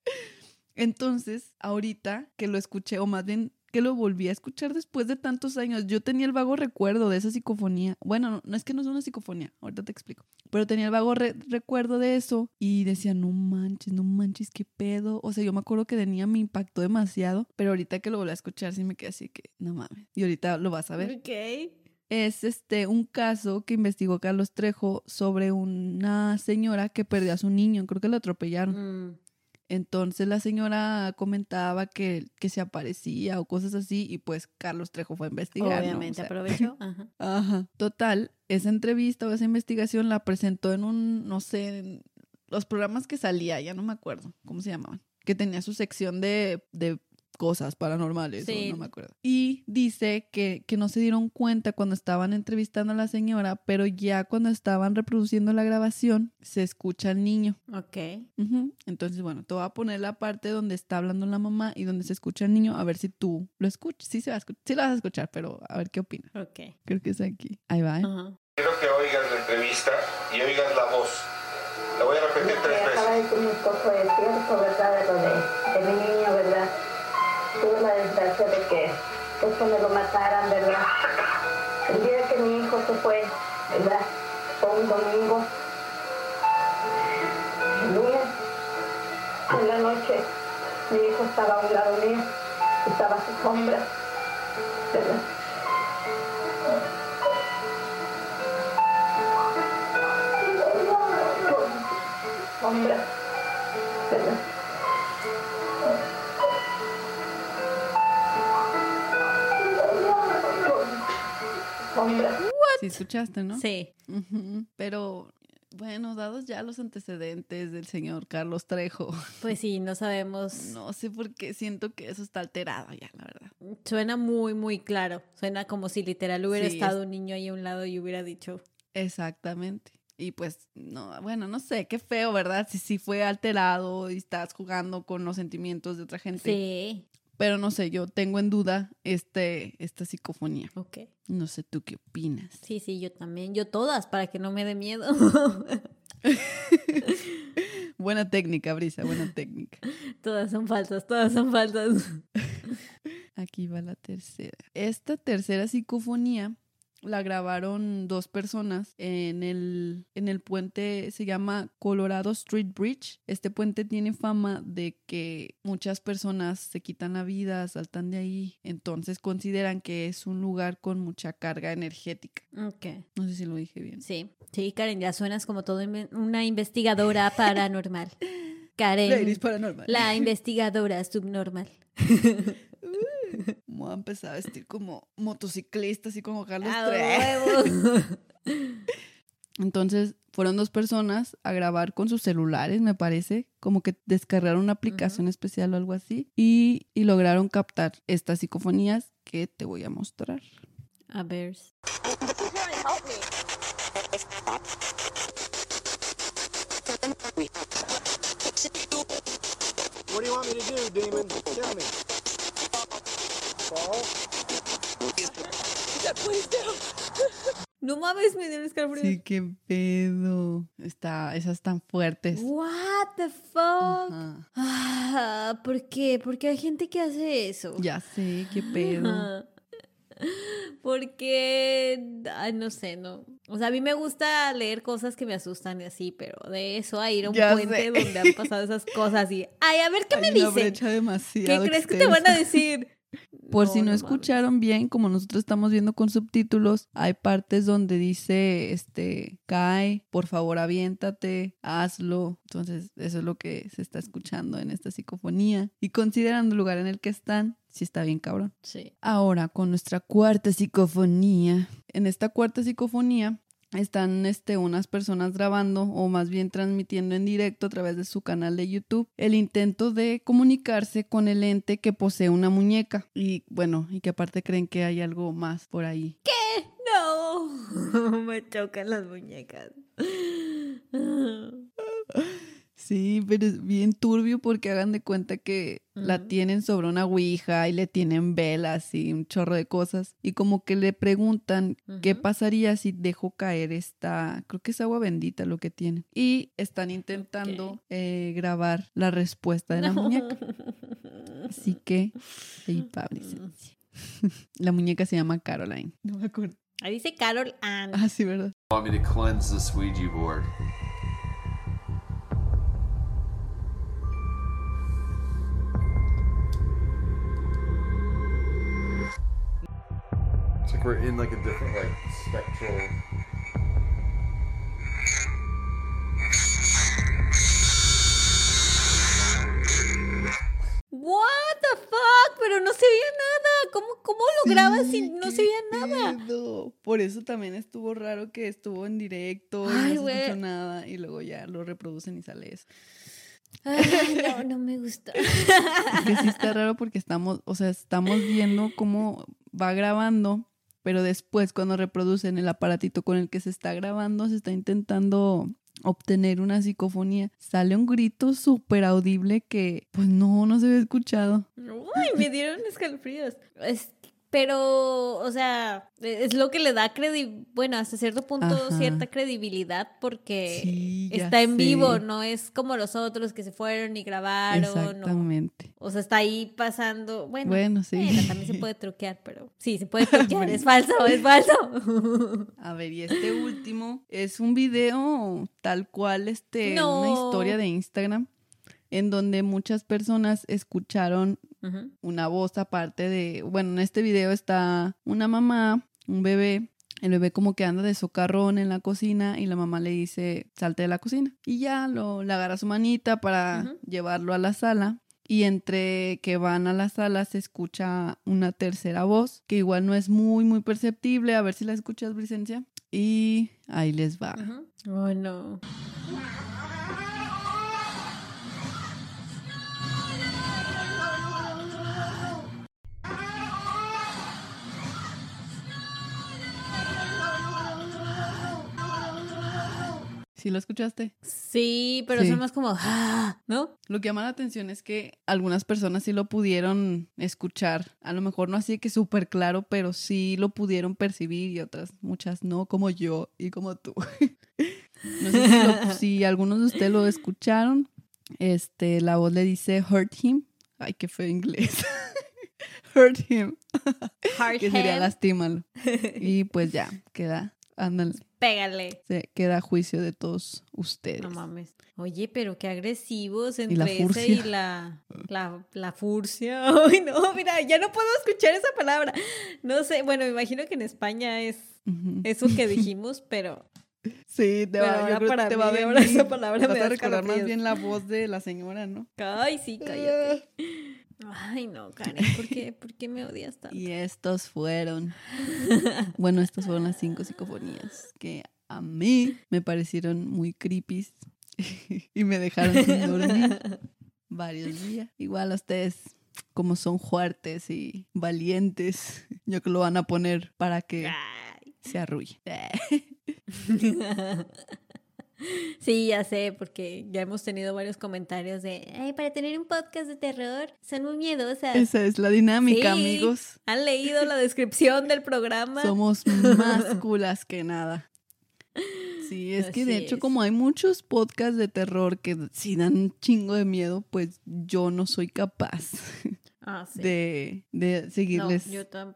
Speaker 2: Entonces, ahorita que lo escuché, o más bien que lo volví a escuchar después de tantos años, yo tenía el vago recuerdo de esa psicofonía. Bueno, no, no es que no es una psicofonía, ahorita te explico. Pero tenía el vago re- recuerdo de eso y decía, no manches, no manches, qué pedo. O sea, yo me acuerdo que de niña me impactó demasiado, pero ahorita que lo volví a escuchar sí me quedé así que, no mames. Y ahorita lo vas a ver.
Speaker 1: Ok.
Speaker 2: Es este un caso que investigó Carlos Trejo sobre una señora que perdió a su niño, creo que lo atropellaron.
Speaker 1: Mm,
Speaker 2: Entonces la señora comentaba que, que se aparecía o cosas así y pues Carlos Trejo fue a investigar. ¿no?
Speaker 1: Obviamente,
Speaker 2: O sea,
Speaker 1: aprovechó. *laughs* Ajá.
Speaker 2: Ajá. Total, esa entrevista o esa investigación la presentó en un, no sé, en los programas que salía, ya no me acuerdo cómo se llamaban, que tenía su sección de, de cosas paranormales, o
Speaker 1: Sí.
Speaker 2: no me acuerdo. Y dice que, que no se dieron cuenta cuando estaban entrevistando a la señora, pero ya cuando estaban reproduciendo la grabación, se escucha al niño.
Speaker 1: Ok.
Speaker 2: Ujú. Entonces, bueno, te voy a poner la parte donde está hablando la mamá y donde se escucha el niño, a ver si tú lo escuchas. Sí, se va a escuchar, sí lo vas a escuchar, pero a ver qué opinas.
Speaker 1: Ok.
Speaker 2: Creo que es aquí. Ahí va, ¿eh?
Speaker 1: Ajá.
Speaker 3: Quiero que oigas la entrevista y oigas la voz. La voy a repetir tres
Speaker 4: que acaba de
Speaker 3: veces.
Speaker 4: decir mi esposo es cierto, ¿verdad? De lo de, de mi niño, ¿verdad? Tuve la desgracia de que, pues, me lo mataran, ¿verdad? El día que mi hijo se fue, ¿verdad? Fue un domingo. El lunes, en la noche, mi hijo estaba a un lado mío, estaba a su sombra, ¿verdad?
Speaker 2: Sí, escuchaste, ¿no?
Speaker 1: Sí.
Speaker 2: Pero bueno, dados ya los antecedentes del señor Carlos Trejo,
Speaker 1: Pues sí, no sabemos.
Speaker 2: no sé por qué siento que eso está alterado ya, la verdad.
Speaker 1: Suena muy, muy claro. Suena como si literal hubiera
Speaker 2: Sí,
Speaker 1: estado un niño ahí a un lado y hubiera dicho.
Speaker 2: Exactamente. Y pues, no, bueno, no sé, qué feo, ¿verdad? Si sí fue alterado y estás jugando con los sentimientos de otra gente.
Speaker 1: Sí.
Speaker 2: Pero no sé, yo tengo en duda este, esta psicofonía.
Speaker 1: Ok.
Speaker 2: No sé, ¿tú qué opinas?
Speaker 1: Sí, sí, yo también. Yo todas, para que no me dé miedo. *laughs*
Speaker 2: Buena técnica, Brisa, buena técnica. *laughs*
Speaker 1: todas son falsas, todas son falsas. *laughs*
Speaker 2: Aquí va la tercera. Esta tercera psicofonía la grabaron dos personas en el, en el puente, se llama Colorado Street Bridge. Este puente tiene fama de que muchas personas se quitan la vida, saltan de ahí, entonces consideran que es un lugar con mucha carga energética.
Speaker 1: Ok.
Speaker 2: No sé si lo dije bien.
Speaker 1: Sí, sí, Karen, ya suenas como todo una investigadora *laughs* paranormal. Karen,
Speaker 2: Ladies Paranormal.
Speaker 1: la investigadora subnormal. *laughs*
Speaker 2: Me voy a empezar a vestir como motociclista, así como Carlos
Speaker 1: ¡A
Speaker 2: Trejo.
Speaker 1: huevo! *laughs*
Speaker 2: Entonces fueron dos personas a grabar con sus celulares, me parece, como que descargaron una aplicación especial o algo así, y, y lograron captar estas psicofonías que te voy a mostrar.
Speaker 1: A ver.
Speaker 5: What do you want me to do, demon? Tell me.
Speaker 1: No mames, me dieron escalofríos.
Speaker 2: Sí, qué pedo. Está, esas tan fuertes.
Speaker 1: What the fuck? Ah, ¿Por qué? ¿Por qué hay gente que hace eso?
Speaker 2: Ya sé, qué pedo.
Speaker 1: Ajá. Porque, ay, no sé, no. O sea, a mí me gusta leer cosas que me asustan y así, pero de eso a ir a un
Speaker 2: Ya
Speaker 1: puente
Speaker 2: sé.
Speaker 1: donde han pasado esas cosas y, ay, a ver qué me
Speaker 2: Hay una
Speaker 1: dicen. ¿Qué crees que te van a decir?
Speaker 2: Por si no, escucharon bien, como nosotros estamos viendo con subtítulos, hay partes donde dice, este, cae, por favor aviéntate, hazlo. Entonces, eso es lo que se está escuchando en esta psicofonía. Y considerando el lugar en el que están, sí está bien cabrón.
Speaker 1: Sí.
Speaker 2: Ahora, con nuestra cuarta psicofonía. En esta cuarta psicofonía están este, unas personas grabando o más bien transmitiendo en directo a través de su canal de YouTube el intento de comunicarse con el ente que posee una muñeca. Y bueno, y que aparte creen que hay algo más por ahí.
Speaker 1: No, *laughs* me chocan las muñecas.
Speaker 2: Sí, pero es bien turbio porque hagan de cuenta que la tienen sobre una ouija y le tienen velas y un chorro de cosas. Y como que le preguntan qué pasaría si dejo caer esta, creo que es agua bendita lo que tienen. Y están intentando eh, grabar la respuesta de la muñeca. Así que, ahí. *laughs* *laughs* La muñeca se llama Caroline. No me acuerdo.
Speaker 1: Ahí dice Carol Ann.
Speaker 2: Ah, sí, ¿verdad?
Speaker 6: want me to cleanse this Ouija board. We're in like a different like spectral.
Speaker 1: What the fuck, pero no se veía nada. ¿Cómo, cómo lo grabas si no se
Speaker 2: qué
Speaker 1: veía nada?
Speaker 2: pedo. Por eso también estuvo raro que estuvo en directo y
Speaker 1: Ay,
Speaker 2: no se escuchó nada y luego ya lo reproducen y sale eso.
Speaker 1: Ay, no, no me gusta. *laughs*
Speaker 2: Es que sí está raro porque estamos, o sea, estamos viendo cómo va grabando, pero después cuando reproducen el aparatito con el que se está grabando, se está intentando obtener una psicofonía. Sale un grito súper audible que, pues no, no se había escuchado.
Speaker 1: Uy, me dieron escalofríos. Es- pero, o sea, es lo que le da credi bueno, hasta cierto punto
Speaker 2: Ajá.
Speaker 1: cierta credibilidad porque
Speaker 2: Sí,
Speaker 1: está en vivo, no es como los otros que se fueron y grabaron. o-
Speaker 2: Exactamente.
Speaker 1: O, sea, está ahí pasando. Bueno,
Speaker 2: Bueno, sí.
Speaker 1: bueno, también se puede *laughs* truquear, pero sí, se puede *laughs* truquear. es falso, es falso. *laughs*
Speaker 2: A ver, y este último es un video tal cual, este,
Speaker 1: No.
Speaker 2: una historia de Instagram en donde muchas personas escucharon Una voz aparte de, bueno, en este video está una mamá, un bebé, el bebé como que anda de socarrón en la cocina y la mamá le dice, salte de la cocina. Y ya lo, le agarra su manita para llevarlo a la sala. Y entre que van a la sala se escucha una tercera voz, que igual no es muy, muy perceptible. A ver si la escuchas, Bricencia. Y ahí les va.
Speaker 1: Ujú. Oh, no.
Speaker 2: ¿Sí lo escuchaste?
Speaker 1: Sí, pero
Speaker 2: Sí.
Speaker 1: son más como, ah, ¿no?
Speaker 2: Lo que llama la atención es que algunas personas sí lo pudieron escuchar. A lo mejor no así que súper claro, pero sí lo pudieron percibir y otras muchas no, como yo y como tú. *laughs* no sé si, lo- *laughs* si algunos de ustedes lo escucharon. Este, la voz le dice hurt him. Ay, qué feo inglés. *laughs* hurt him. Que sería lastímalo. Y pues ya, queda, ándale,
Speaker 1: pégale.
Speaker 2: se queda a juicio de todos ustedes.
Speaker 1: No mames. Oye, pero qué agresivos
Speaker 2: Y
Speaker 1: entre
Speaker 2: la
Speaker 1: ese y
Speaker 2: furcia.
Speaker 1: la, la, la furcia. *laughs* Ay, no, mira, ya no puedo escuchar esa palabra. No sé, bueno, me imagino que en España es eso que *laughs* dijimos, pero
Speaker 2: Sí, te va, yo creo
Speaker 1: para
Speaker 2: te va a venir.
Speaker 1: ahora esa palabra
Speaker 2: Vas
Speaker 1: me
Speaker 2: a
Speaker 1: da
Speaker 2: recordar más bien la voz de la señora, ¿no?
Speaker 1: ay, sí, cállate. Ay, no, Karen, ¿por qué, ¿por qué me odias *laughs* tanto?
Speaker 2: Y estos fueron, *laughs* bueno, estas fueron las cinco psicofonías que a mí me parecieron muy creepy *laughs* y me dejaron sin dormir varios días. Igual a ustedes, como son fuertes y valientes, yo creo que lo van a poner para que
Speaker 1: Ay.
Speaker 2: se arrulle. *laughs*
Speaker 1: Sí, ya sé, porque ya hemos tenido varios comentarios de, ay, para tener un podcast de terror, son muy miedosas.
Speaker 2: Esa es la dinámica,
Speaker 1: Sí.
Speaker 2: amigos.
Speaker 1: ¿Han leído la descripción del programa?
Speaker 2: Somos más *laughs* culas que nada. Sí, es que de hecho
Speaker 1: es.
Speaker 2: como hay muchos podcasts de terror que sí dan un chingo de miedo, pues yo no soy capaz *laughs*
Speaker 1: Ah, sí.
Speaker 2: de, de seguirles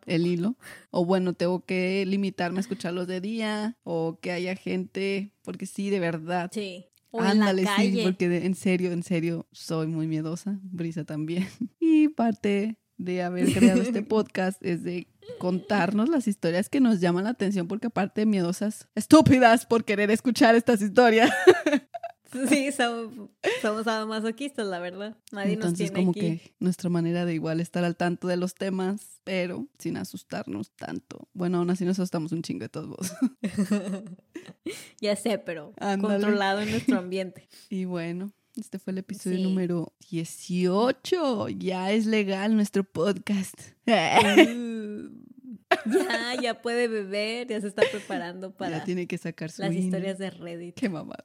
Speaker 2: el hilo. O bueno, tengo que limitarme a escucharlos de día o que haya gente, porque sí, de verdad.
Speaker 1: Sí. O
Speaker 2: Ándale,
Speaker 1: en la
Speaker 2: sí,
Speaker 1: calle.
Speaker 2: porque de- en serio, en serio, soy muy miedosa. Brisa también. *laughs* Y parte de haber creado este *laughs* podcast es de contarnos las historias que nos llaman la atención, porque aparte de miedosas, estúpidas por querer escuchar estas historias. *laughs* *laughs*
Speaker 1: Sí, somos, somos masoquistas, la verdad. Nadie nos tiene
Speaker 2: como
Speaker 1: aquí.
Speaker 2: que nuestra manera de igual estar al tanto de los temas, pero sin asustarnos tanto. Bueno, aún así nos asustamos un chingo de todos modos. *laughs*
Speaker 1: ya sé, pero
Speaker 2: Ándale.
Speaker 1: controlado en nuestro *laughs* ambiente.
Speaker 2: Y bueno, este fue el episodio
Speaker 1: Sí.
Speaker 2: número 18. Ya es legal nuestro podcast.
Speaker 1: Uh, ya, ya puede beber, ya se está preparando para
Speaker 2: ya tiene que sacar su
Speaker 1: las historias de Reddit.
Speaker 2: Qué mamá.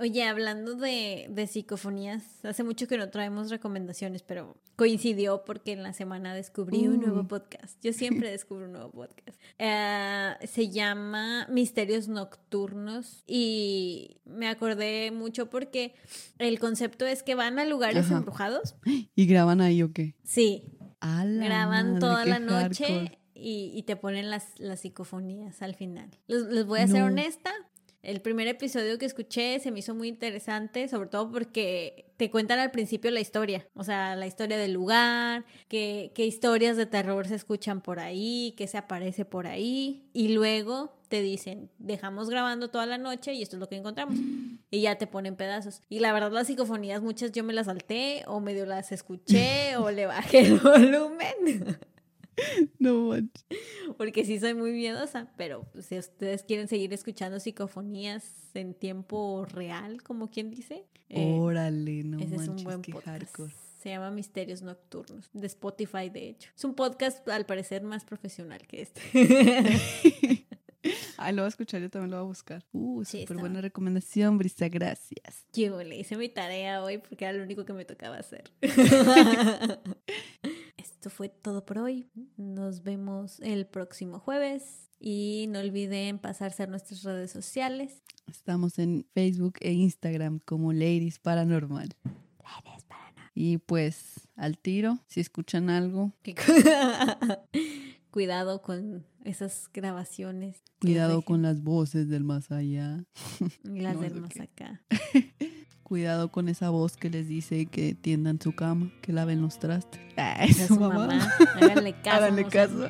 Speaker 1: Oye, hablando de, de psicofonías, hace mucho que no traemos recomendaciones, pero coincidió porque en la semana descubrí un nuevo
Speaker 2: Uh.
Speaker 1: podcast. Yo siempre *laughs* descubro un nuevo podcast. Eh, se llama Misterios Nocturnos y me acordé mucho porque el concepto es que van a lugares
Speaker 2: Ajá.
Speaker 1: embrujados. *gasps*
Speaker 2: ¿Y graban ahí o qué?
Speaker 1: Sí, graban
Speaker 2: madre,
Speaker 1: toda la noche
Speaker 2: hardcore.
Speaker 1: y, y te ponen las, las psicofonías al final. Les, les voy a ser honesta. El primer episodio que escuché se me hizo muy interesante, sobre todo porque te cuentan al principio la historia, o sea, la historia del lugar, qué, qué historias de terror se escuchan por ahí, qué se aparece por ahí, y luego te dicen, dejamos grabando toda la noche y esto es lo que encontramos. Y ya te ponen pedazos. Y la verdad las psicofonías muchas yo me las salté o medio las escuché o le bajé el *laughs* volumen. *laughs*
Speaker 2: No manches.
Speaker 1: Porque sí soy muy miedosa, pero pues, si ustedes quieren seguir escuchando psicofonías en tiempo real, como quien dice, eh,
Speaker 2: Órale, no
Speaker 1: ese es un
Speaker 2: manches,
Speaker 1: buen
Speaker 2: qué
Speaker 1: podcast.
Speaker 2: hardcore.
Speaker 1: Se llama Misterios Nocturnos, de Spotify, de hecho. Es un podcast al parecer más profesional que este.
Speaker 2: Ay, *laughs* lo voy a escuchar, yo también lo voy a buscar. Uh, súper buena recomendación, Brisa, gracias.
Speaker 1: Yo le hice mi tarea hoy porque era lo único que me tocaba hacer. *laughs* Esto fue todo por hoy. Nos vemos el próximo jueves. Y no olviden pasarse a nuestras redes sociales.
Speaker 2: Estamos en Facebook e Instagram como Ladies Paranormal. Y pues, al tiro, si escuchan algo, *laughs*
Speaker 1: Cuidado con esas grabaciones.
Speaker 2: cuidado con las voces del más allá. *laughs*
Speaker 1: las
Speaker 2: no,
Speaker 1: del
Speaker 2: ¿de
Speaker 1: más acá. *laughs*
Speaker 2: Cuidado con esa voz que les dice que tiendan su cama, que laven los trastes. Ah, es *laughs* su mamá.
Speaker 1: mamá. Háganle caso. *laughs*
Speaker 2: Háganle caso.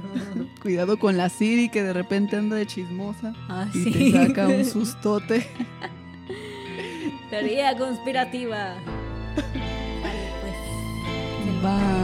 Speaker 2: *laughs* Cuidado con la Siri que de repente anda de chismosa
Speaker 1: Ah,
Speaker 2: y
Speaker 1: sí.
Speaker 2: te saca un sustote.
Speaker 1: Teoría conspirativa. Vale, pues.
Speaker 2: Bye.